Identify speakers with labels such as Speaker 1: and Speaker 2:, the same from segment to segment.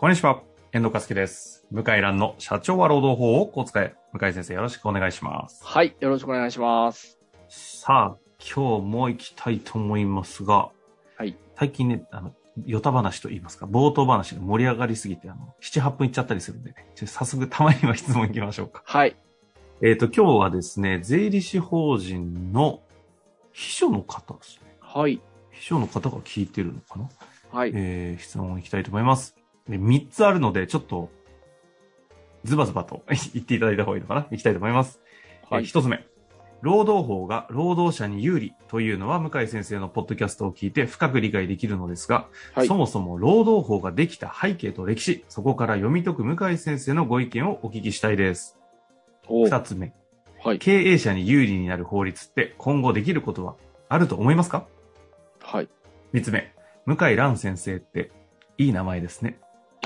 Speaker 1: こんにちは。遠藤和樹です。向井蘭の社長は労働法をこう使え。向井先生よろしくお願いします。
Speaker 2: はい、よろしくお願いします。
Speaker 1: さあ、今日も行きたいと思いますが、
Speaker 2: はい。
Speaker 1: 最近ね、あの、ヨタ話と言いますか、冒頭話が盛り上がりすぎて、あの、7、8分いっちゃったりするんでね、ちょ早速たまには質問行きましょうか。
Speaker 2: はい。
Speaker 1: えっ、と、今日はですね、税理士法人の秘書の方ですね。
Speaker 2: はい。
Speaker 1: 秘書の方が聞いてるのかな？
Speaker 2: はい。
Speaker 1: えー質問いきたいと思います。で3つあるので、ちょっと、ズバズバと 言っていただいた方がいいのかな？いきたいと思います。
Speaker 2: はい
Speaker 1: えー一つ目。労働法が労働者に有利というのは向井先生のポッドキャストを聞いて深く理解できるのですが、
Speaker 2: はい
Speaker 1: そ。もそも労働法ができた背景と歴史、そこから読み解く向井先生のご意見をお聞きしたいです。
Speaker 2: お
Speaker 1: 二つ目。
Speaker 2: はい。
Speaker 1: 経営者に有利になる法律って今後できることはあると思いますか？
Speaker 2: はい。
Speaker 1: 三つ目。向井蘭先生っていい名前ですね。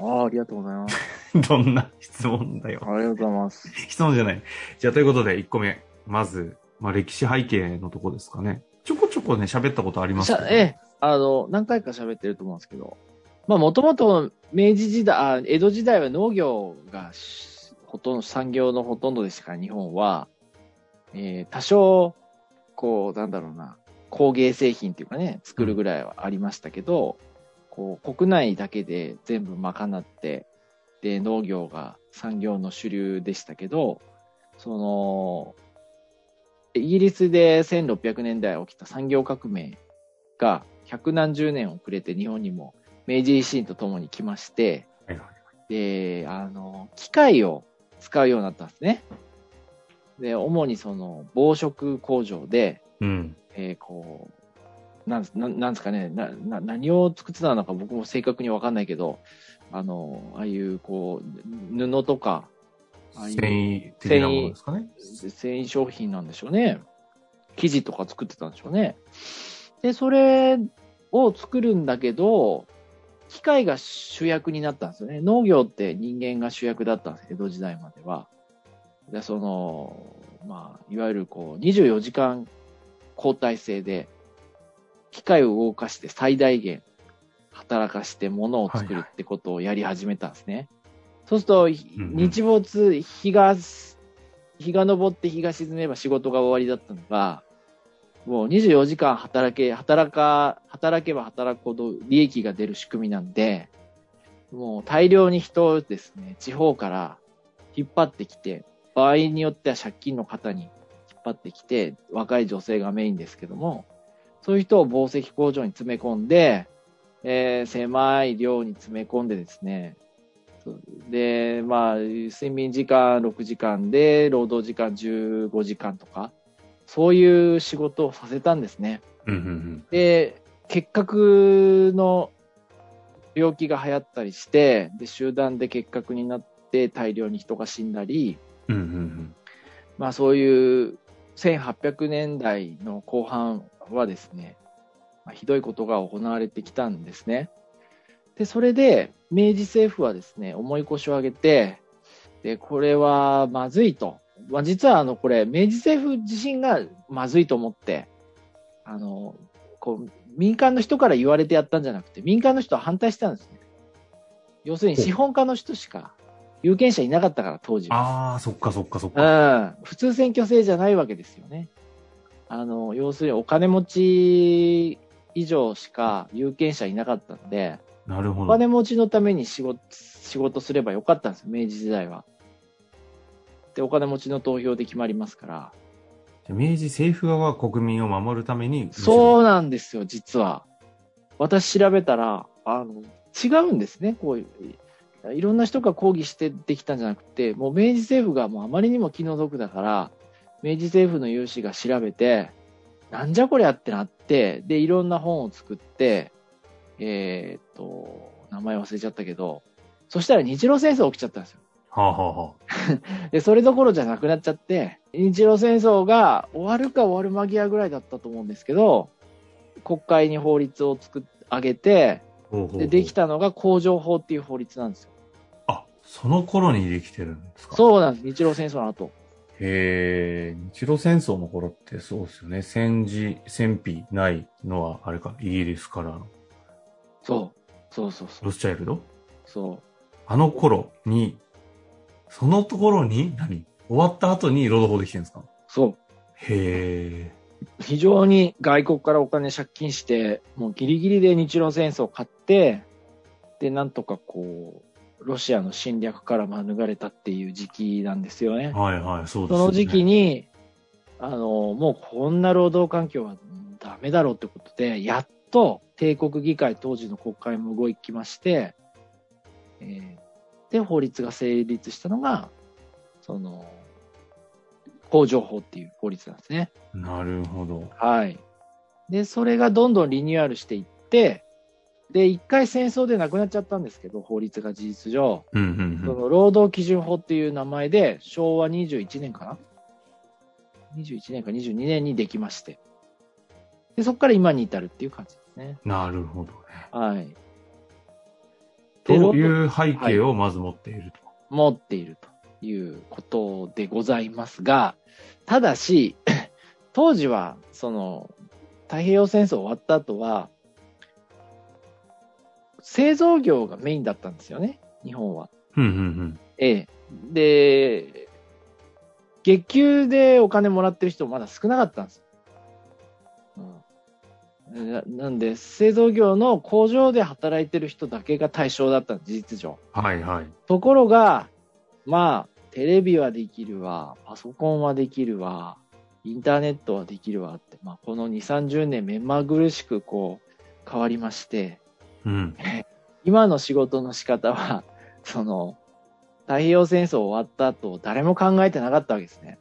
Speaker 2: ああ、ありがとうございます。
Speaker 1: どんな質問だよ。
Speaker 2: ありがとうございます。
Speaker 1: 質問じゃない。じゃあ、ということで、1個目。まず、まあ、歴史背景のとこですかね。ちょこちょこね、喋ったことありますけど
Speaker 2: さええ、あの、何回か喋ってると思うんですけど、まあ、もともと明治時代、あ江戸時代は農業がしほとんど、産業のほとんどでしたから、日本は、えー多少、こう、なんだろうな、工芸製品っていうかね、作るぐらいはありましたけど、こう、国内だけで全部賄って、で、農業が産業の主流でしたけど、その、イギリスで1600年代起きた産業革命が百何十年遅れて日本にも明治維新とともに来まして、で、あの、機械を使うようになったんですね。で、主にその防食工場で、
Speaker 1: うん。
Speaker 2: えーこう、なんななんですかねなな、何を作ってたのか僕も正確にわかんないけど、あの、ああいうこう、布とか、ああいう
Speaker 1: 繊維的なものですかね。
Speaker 2: 繊維商品なんでしょうね。生地とか作ってたんでしょうね。で、それを作るんだけど、機械が主役になったんですよね。農業って人間が主役だったんです、江戸時代までは。で、その、まあ、いわゆるこう、24時間交代制で、機械を動かして最大限働かして物を作るってことをやり始めたんですね。そうすると、ひ
Speaker 1: うんうん
Speaker 2: 日没、日が、日が昇って日が沈めば仕事が終わりだったのが、もう24時間働け、働か、働けば働くほど利益が出る仕組みなんで、もう大量に人をですね、地方から引っ張ってきて、場合によっては借金の方に引っ張ってきて、若い女性がメインですけども、そういう人を紡績工場に詰め込んで、えー狭い量に詰め込んでですね、で、まあ、睡眠時間6時間で、労働時間15時間とか、そういう仕事をさせたんですね。
Speaker 1: うんうん
Speaker 2: で、結核の病気が流行ったりして、で、集団で結核になって大量に人が死んだり、
Speaker 1: うん。うんうん
Speaker 2: まあそういう1800年代の後半はですね、まあ、ひどいことが行われてきたんですね。で、それで明治政府はですね、重い腰を上げて、で、これはまずいと。まあ実はあの、これ、明治政府自身がまずいと思って、あの、こう、民間の人から言われてやったんじゃなくて、民間の人は反対したんですね。要するに資本家の人しか有権者いなかったから、当時は。
Speaker 1: ああ、そっかそっかそっか。
Speaker 2: うん。普通選挙制じゃないわけですよね。あの、要するにお金持ち以上しか有権者いなかったんで、お
Speaker 1: なるほど。
Speaker 2: 金持ちのために仕事、仕事すればよかったんですよ、明治時代は。で、お金持ちの投票で決まりますから。
Speaker 1: 明治政府側は国民を守るために。
Speaker 2: そうなんですよ、実は。私調べたら、あの、違うんですね、こういう。いろんな人が抗議してできたんじゃなくて、もう明治政府がもうあまりにも気の毒だから、明治政府の有志が調べて、なんじゃこりゃってなって、で、いろんな本を作って、えーっと、名前忘れちゃったけど、そしたら日露戦争起きちゃったんですよ。
Speaker 1: はあ、はあは
Speaker 2: で、それどころじゃなくなっちゃって、日露戦争が終わるか終わる間際ぐらいだったと思うんですけど、国会に法律を作っ上げて、で、でき。たのが工場法っていう法律なんですよ。
Speaker 1: あ、その頃にできてるんですか？う。
Speaker 2: そうなんです。日露戦争の後。
Speaker 1: へえ、日露戦争の頃ってそうですよね。戦時、戦費ないのは、あれか、イギリスからの
Speaker 2: そう。そうそうそう。
Speaker 1: ロスチャイルド？
Speaker 2: そう。
Speaker 1: あの頃に、そのところに何？終わった後に労働法できてるんですか？
Speaker 2: そう。
Speaker 1: へえ。
Speaker 2: 非常に外国からお金借金して、もうギリギリで日露戦争を買って、で、なんとかこう、ロシアの侵略から免れたっていう時期なんですよね。
Speaker 1: はいはい、そうですよね。
Speaker 2: その時期に、あの、もうこんな労働環境はダメだろうってことで、やっと帝国議会当時の国会も動きまして、えーで、法律が成立したのが、その、工場法っていう法律なんですね。
Speaker 1: なるほど。
Speaker 2: はい。で、それがどんどんリニューアルしていって、で、一回戦争でなくなっちゃったんですけど、法律が事実上、
Speaker 1: うんうんうん。
Speaker 2: その労働基準法っていう名前で、昭和21年かな ?21 年か22年にできまして。で、そこから今に至るっていう感じですね。
Speaker 1: なるほどね。
Speaker 2: はい。
Speaker 1: という背景をまず持っていると。
Speaker 2: 持っているということでございますが、ただし、当時は、その、太平洋戦争終わった後は、製造業がメインだったんですよね、日本は。
Speaker 1: うんうんうん。
Speaker 2: ええ。で、月給でお金もらってる人まだ少なかったんですよ。うん、ななんで、製造業の工場で働いてる人だけが対象だった事実上。
Speaker 1: はいはい。
Speaker 2: ところが、まあ、テレビはできるわ、パソコンはできるわ、インターネットはできるわって、まあ、この2、30年目まぐるしくこう、変わりまして、
Speaker 1: うん。
Speaker 2: 今の仕事の仕方は、その、太平洋戦争終わった後、誰も考えてなかったわけですね。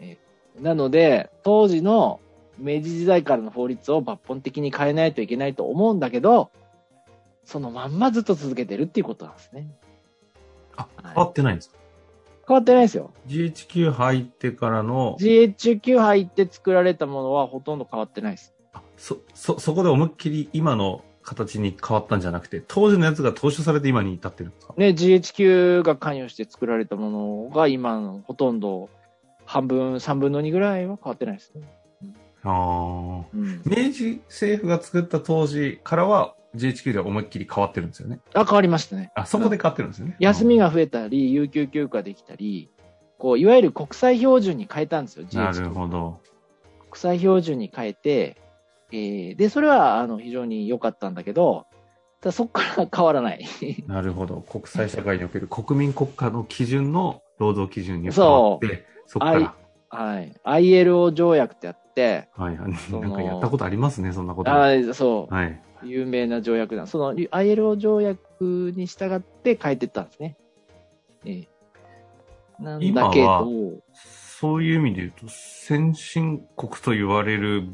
Speaker 2: えなので、当時の明治時代からの法律を抜本的に変えないといけないと思うんだけど、そのまんまずっと続けてるっていうことなんですね。
Speaker 1: あ、
Speaker 2: はい
Speaker 1: 変わってないんですか？
Speaker 2: 変わってないですよ。
Speaker 1: ?GHQ 入ってからの、
Speaker 2: GHQ 入って作られたものはほとんど変わってないです。
Speaker 1: あそ、そ、そこで思いっきり今の形に変わったんじゃなくて、当時のやつが踏襲されて今に至ってるんですか？
Speaker 2: ね、GHQ が関与して作られたものが今のほとんど半分、3分の2ぐらいは変わってないですね。
Speaker 1: ああ。
Speaker 2: うん。
Speaker 1: 明治政府が作った当時からは GHQ では思いっきり変わってるんですよね。
Speaker 2: あ、変わりましたね。
Speaker 1: あ、そこで変わってるんですよね。
Speaker 2: 休みが増えたり、有給休暇できたり、こう、いわゆる国際標準に変えたんですよ、
Speaker 1: な
Speaker 2: GHQ。
Speaker 1: るほど。
Speaker 2: 国際標準に変えて、えーで、それは、あの、非常に良かったんだけど、ただそこから変わらない。
Speaker 1: なるほど。国際社会における国民国家の基準の労働基準に変わって、そこから。
Speaker 2: はい。ILO 条約ってあって、
Speaker 1: はいなんかやったことありますね、そんなこと。
Speaker 2: あ
Speaker 1: はい。
Speaker 2: ーそう、有名な条約だ。その ILO 条約に従って変えてったんですね。ええなんだけ
Speaker 1: 今
Speaker 2: ど、
Speaker 1: そういう意味で言うと、先進国と言われる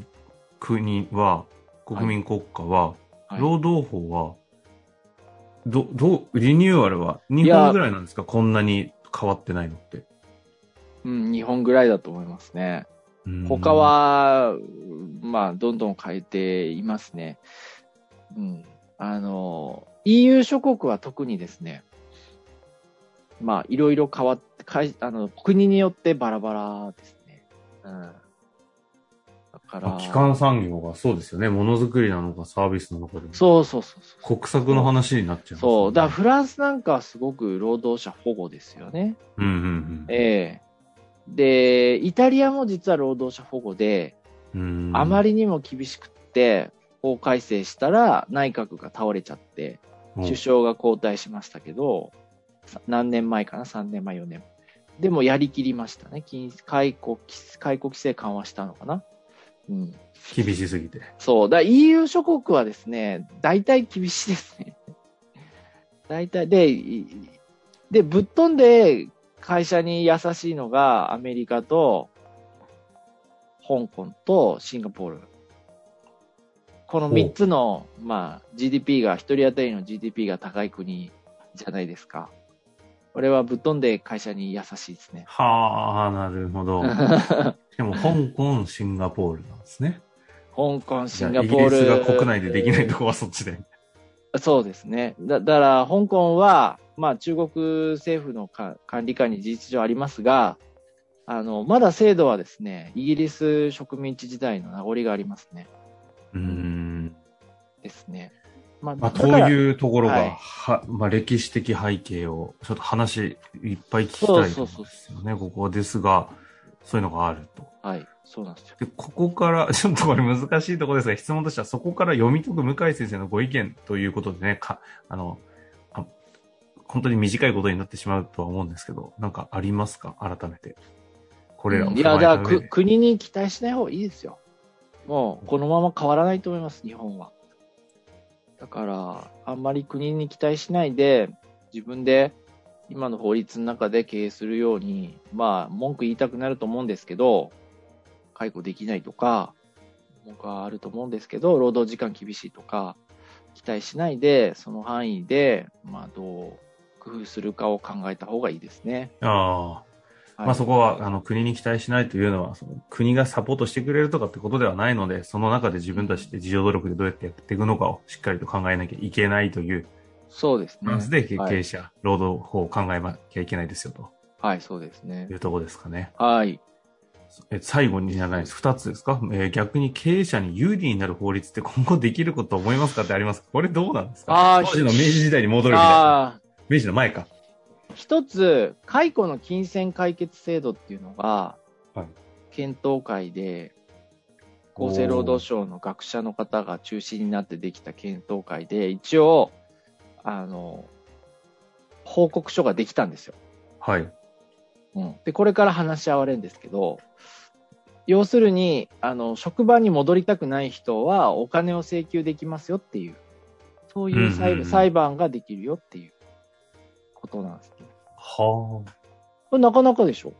Speaker 1: 国は、国民国家は、
Speaker 2: はい
Speaker 1: 労働法は、ど、どう、リニューアルは日本ぐらいなんですか？こんなに変わってないのって。
Speaker 2: うん、日本ぐらいだと思いますね。
Speaker 1: うん
Speaker 2: 他、は、まあ、どんどん変えていますね。うん。あの、EU 諸国は特にですね、まあ、いろいろ変わって、かいあの、国によってバラバラですね。うん。だから、
Speaker 1: 基幹産業がそうですよね。ものづくりなのかサービスなのかでも。
Speaker 2: そうそうそうそう。
Speaker 1: 国策の話になっちゃいます、ね。
Speaker 2: そう。だからフランスなんかはすごく労働者保護ですよね。
Speaker 1: うんうん
Speaker 2: ええで、イタリアも実は労働者保護で、
Speaker 1: うん。うん
Speaker 2: あまりにも厳しくって、法改正したら内閣が倒れちゃって、首相が交代しましたけど、さ何年前かな ?3 年前、4年。でもやりきりましたね。禁解雇、解雇規制緩和したのかな？うん。
Speaker 1: 厳しすぎて。
Speaker 2: そう。だ EU 諸国はですね、大体厳しいですね。大体、で、いで、ぶっ飛んで会社に優しいのがアメリカと、香港とシンガポール。この3つの、まあ、GDP が、一人当たりの GDP が高い国じゃないですか。これはぶっ飛んで会社に優しいですね。
Speaker 1: はあ、なるほど。でも、香港、シンガポールなんですね。
Speaker 2: 香港、シンガポール。
Speaker 1: イギリスが国内でできないとこはそっちで。
Speaker 2: そうですね。だだから、香港は、まあ、中国政府のか管理下に事実上ありますが、あの、まだ制度はですね、イギリス植民地時代の名残がありますね。
Speaker 1: うーん。
Speaker 2: ですね。まあ、
Speaker 1: まあ、というところが、
Speaker 2: はい
Speaker 1: はまあ、歴史的背景を、ちょっと話いっぱい聞きたいんです
Speaker 2: そうそう
Speaker 1: よね、ここですが、そういうのがあると。
Speaker 2: はい、そうなんですよ。
Speaker 1: で、ここから、ちょっとこれ難しいところですが、質問としては、そこから読み解く向井先生のご意見ということでね、か、あの、あ本当に短いことになってしまうとは思うんですけど、なんかありますか？改めて。これらを踏
Speaker 2: いや。だからく国に期待しない方がいいですよ。もう、このまま変わらないと思います、日本は。だから、あんまり国に期待しないで、自分で今の法律の中で経営するように、まあ、文句言いたくなると思うんですけど、解雇できないとか、文句はあると思うんですけど、労働時間厳しいとか、期待しないで、その範囲で、まあ、どう工夫するかを考えた方がいいですね。
Speaker 1: ああ。
Speaker 2: はい
Speaker 1: まあそこは、あの、国に期待しないというのは、その国がサポートしてくれるとかってことではないので、その中で自分たちで自助努力でどうやってやっていくのかをしっかりと考えなきゃいけないという
Speaker 2: そうですね。
Speaker 1: ンスで、
Speaker 2: はい
Speaker 1: 経営者、労働法を考えなきゃいけないですよと
Speaker 2: はい、そうですね
Speaker 1: い。うところですかね。
Speaker 2: はい。
Speaker 1: え最後にじゃないです。二つですか、えー逆に経営者に有利になる法律って今後できること思いますか？ってありますか？これどうなんですか？当時の明治時代に戻るみたいな。明治の前か。
Speaker 2: 一つ、解雇の金銭解決制度っていうのが、
Speaker 1: はい
Speaker 2: 検討会で、厚生労働省の学者の方が中心になってできた検討会で、一応、あの、報告書ができたんですよ。
Speaker 1: はい。
Speaker 2: うん、で、これから話し合われるんですけど、要するに、あの、職場に戻りたくない人はお金を請求できますよっていう、そういう裁,、判ができるよっていうことなんですね。
Speaker 1: は
Speaker 2: これなかなかでしょ？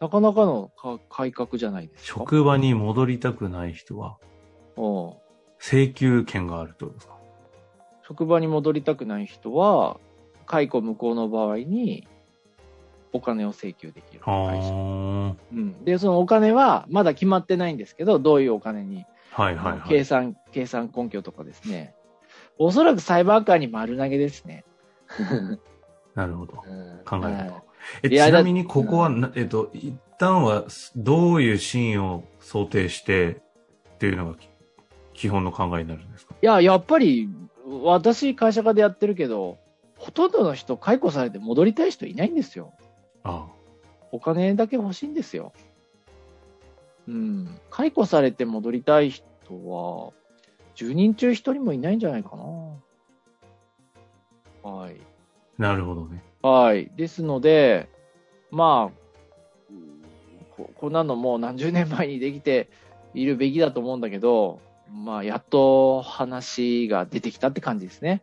Speaker 2: なかなかのか改革じゃないですか？
Speaker 1: 職場に戻りたくない人は、
Speaker 2: うん
Speaker 1: 請求権があるってことですか？
Speaker 2: 職場に戻りたくない人は、解雇無効の場合にお金を請求できる。会社
Speaker 1: は
Speaker 2: うん、で、そのお金はまだ決まってないんですけど、どういうお金に
Speaker 1: あ。はいはいはい。
Speaker 2: 計算、計算根拠とかですね。おそらく裁判官に丸投げですね。
Speaker 1: なるほど。
Speaker 2: うん
Speaker 1: 考えると
Speaker 2: はい
Speaker 1: えちなみにここはえっと、一旦はどういうシーンを想定してっていうのがき基本の考えになるんですか？
Speaker 2: いや、やっぱり、私、会社でやってるけど、ほとんどの人、解雇されて戻りたい人いないんですよ。
Speaker 1: あ
Speaker 2: お金だけ欲しいんですよ。うん。解雇されて戻りたい人は、10人中1人もいないんじゃないかな。はい。
Speaker 1: あ、なるほどね。
Speaker 2: はい。ですので、まあ、ここんなのもう何十年前にできているべきだと思うんだけど、まあ、やっと話が出てきたって感じですね。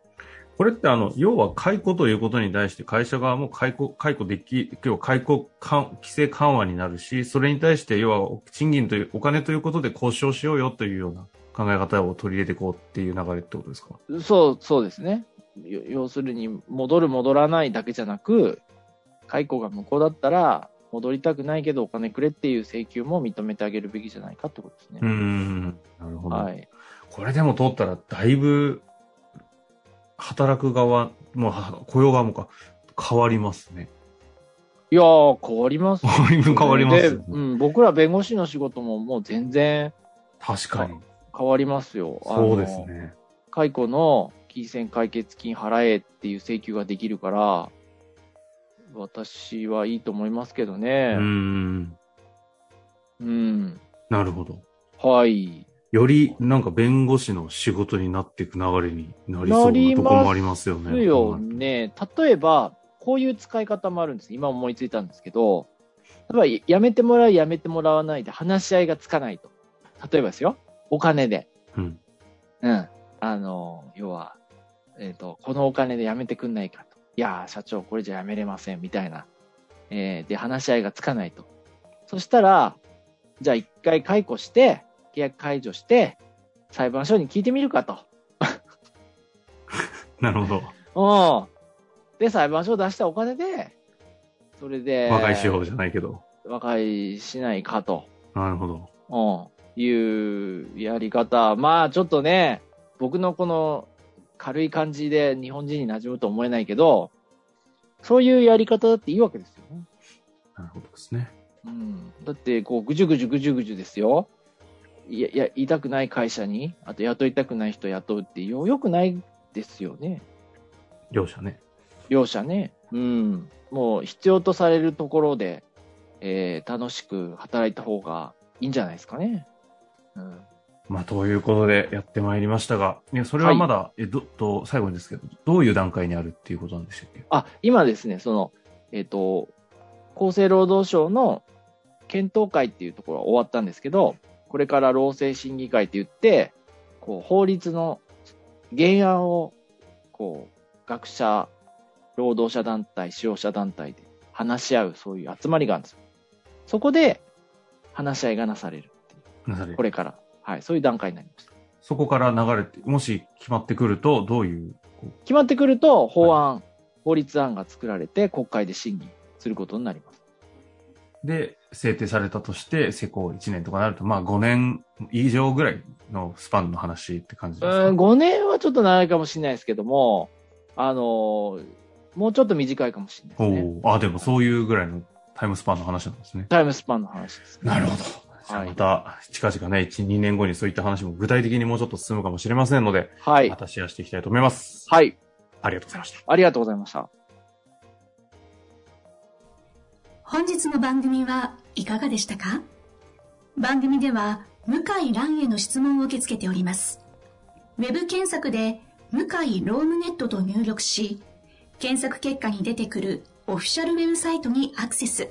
Speaker 1: これってあの、要は解雇ということに対して会社側も解雇、解雇でき、要は解雇か規制緩和になるし、それに対して要は賃金という、お金ということで交渉しようよというような考え方を取り入れていこうっていう流れってことですか？
Speaker 2: そう、そうですね。よ要するに、戻る戻らないだけじゃなく、解雇が無効だったら、戻りたくないけどお金くれっていう請求も認めてあげるべきじゃないかってことですね
Speaker 1: うー。ん。なるほど。
Speaker 2: はい。
Speaker 1: これでも通ったらだいぶ、働く側、もうは雇用側もか、変わりますね。
Speaker 2: いやー、変わりますよ
Speaker 1: だいぶ変わりますよね
Speaker 2: でうん、僕ら弁護士の仕事ももう全然
Speaker 1: 確かに。
Speaker 2: 変わりますよ。
Speaker 1: そうです。ね。
Speaker 2: 解雇の金銭解決金払えっていう請求ができるから、私はいいと思いますけどね。
Speaker 1: ん。
Speaker 2: うん。
Speaker 1: なるほど。
Speaker 2: はい。
Speaker 1: よりなんか弁護士の仕事になっていく流れになりそうなとこもありますよね。
Speaker 2: ですよね。例えば、こういう使い方もあるんです。今思いついたんですけど、例えば、やめてもらう、やめてもらわないで話し合いがつかないと。例えばですよ。お金で。
Speaker 1: うん。
Speaker 2: うん。あの、要は、えっ、と、このお金でやめてくんないかと。いやー、社長、これじゃやめれません、みたいな。えーで、話し合いがつかないと。そしたら、じゃあ一回解雇して、契約解除して、裁判所に聞いてみるかと。
Speaker 1: なるほど。
Speaker 2: うん。で、裁判所出したお金で、それで、
Speaker 1: 和解しようじゃないけど。
Speaker 2: 和解しないかと。
Speaker 1: なるほど。
Speaker 2: うん。いうやり方。まあ、ちょっとね、僕のこの軽い感じで日本人に馴染むと思えないけど、そういうやり方だっていいわけですよね。
Speaker 1: なるほどですね。
Speaker 2: うん。だって、こう、ぐじゅぐじゅぐじゅぐじゅですよ。いや、いや、いたくない会社に、あと雇いたくない人雇うってよ、よくないですよね。
Speaker 1: 両者ね。
Speaker 2: 両者ね。うん。もう必要とされるところで、えー楽しく働いた方がいいんじゃないですかね。うん。
Speaker 1: まあ、ということでやってまいりましたが、いや、それはまだ、え、ど、と、最後にですけど、どういう段階にあるっていうことなんでしたっけ？
Speaker 2: あ、今ですね、その、えっ、と、厚生労働省の検討会っていうところは終わったんですけど、これから労政審議会って言って、こう、法律の原案を、こう、学者、労働者団体、使用者団体で話し合う、そういう集まりがあるんですよ。そこで、話し合いがなされるっていう。
Speaker 1: なされる
Speaker 2: これから。はい、そういう段階になりました。
Speaker 1: そこから流れて、もし決まってくると、どういう、こ
Speaker 2: 決まってくると、法案、法律案が作られて、国会で審議することになります。
Speaker 1: うで、制定されたとして、施行1年とかなると、まあ5年以上ぐらいのスパンの話って感じですか？
Speaker 2: うん、5年はちょっと長いかもしれないですけども、あのーもうちょっと短いかもしれないですね。
Speaker 1: おおあ、でもそういうぐらいのタイムスパンの話なんですね。
Speaker 2: タイムスパンの話です、ね。
Speaker 1: なるほど。じゃあまた、近々ね、1、2年後にそういった話も具体的にもうちょっと進むかもしれませんので、
Speaker 2: はい
Speaker 1: ま。たシェアしていきたいと思います。
Speaker 2: はい。
Speaker 1: ありがとうございました。
Speaker 2: ありがとうございました。
Speaker 3: 本日の番組はいかがでしたか？番組では向井蘭への質問を受け付けております。ウェブ検索で向井ロームネットと入力し、検索結果に出てくるオフィシャルウェブサイトにアクセス。